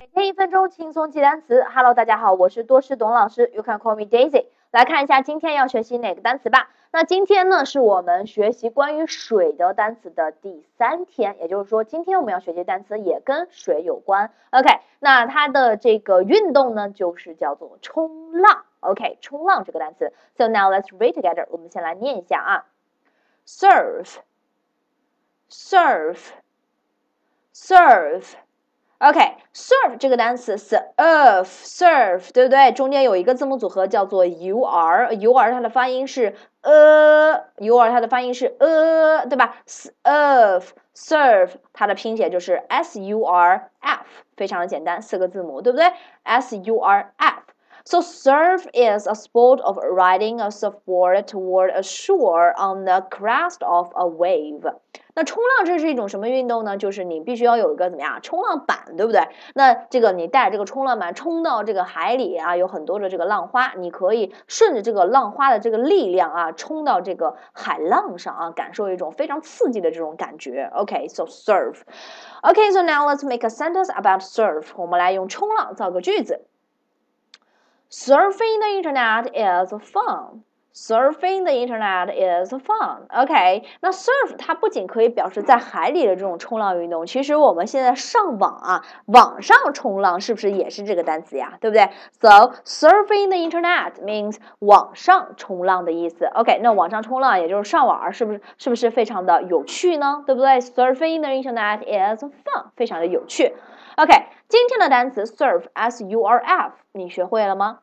每天一分钟轻松记单词。Hello，大家好，我是多识董老师，You can call me Daisy。来看一下今天要学习哪个单词吧。那今天呢是我们学习关于水的单词的第三天，也就是说今天我们要学习的单词也跟水有关。OK，那它的这个运动呢就是叫做冲浪。OK，冲浪这个单词。So now let's read together。我们先来念一下啊，surf，surf，surf。OK，serve 这个单词 surf，surf，对不对？中间有一个字母组合叫做 ur，ur 它的发音是呃，ur 它的发音是呃，对吧？surf，surf 它的拼写就是 surf，非常的简单，四个字母，对不对？surf。So surf is a sport of riding a surfboard toward a shore on the crest of a wave. 那冲浪这是一种什么运动呢？就是你必须要有一个怎么样冲浪板，对不对？那这个你带着这个冲浪板冲到这个海里啊，有很多的这个浪花，你可以顺着这个浪花的这个力量啊，冲到这个海浪上啊，感受一种非常刺激的这种感觉。OK，so surf。OK，so now let's make a sentence about surf。我们来用冲浪造个句子。Surfing the internet is fun. Surfing the internet is fun. OK，那 surf 它不仅可以表示在海里的这种冲浪运动，其实我们现在上网啊，网上冲浪是不是也是这个单词呀？对不对？So surfing the internet means 网上冲浪的意思。OK，那网上冲浪也就是上网，是不是是不是非常的有趣呢？对不对？Surfing the internet is fun，非常的有趣。OK，今天的单词 surf，s u r f，你学会了吗？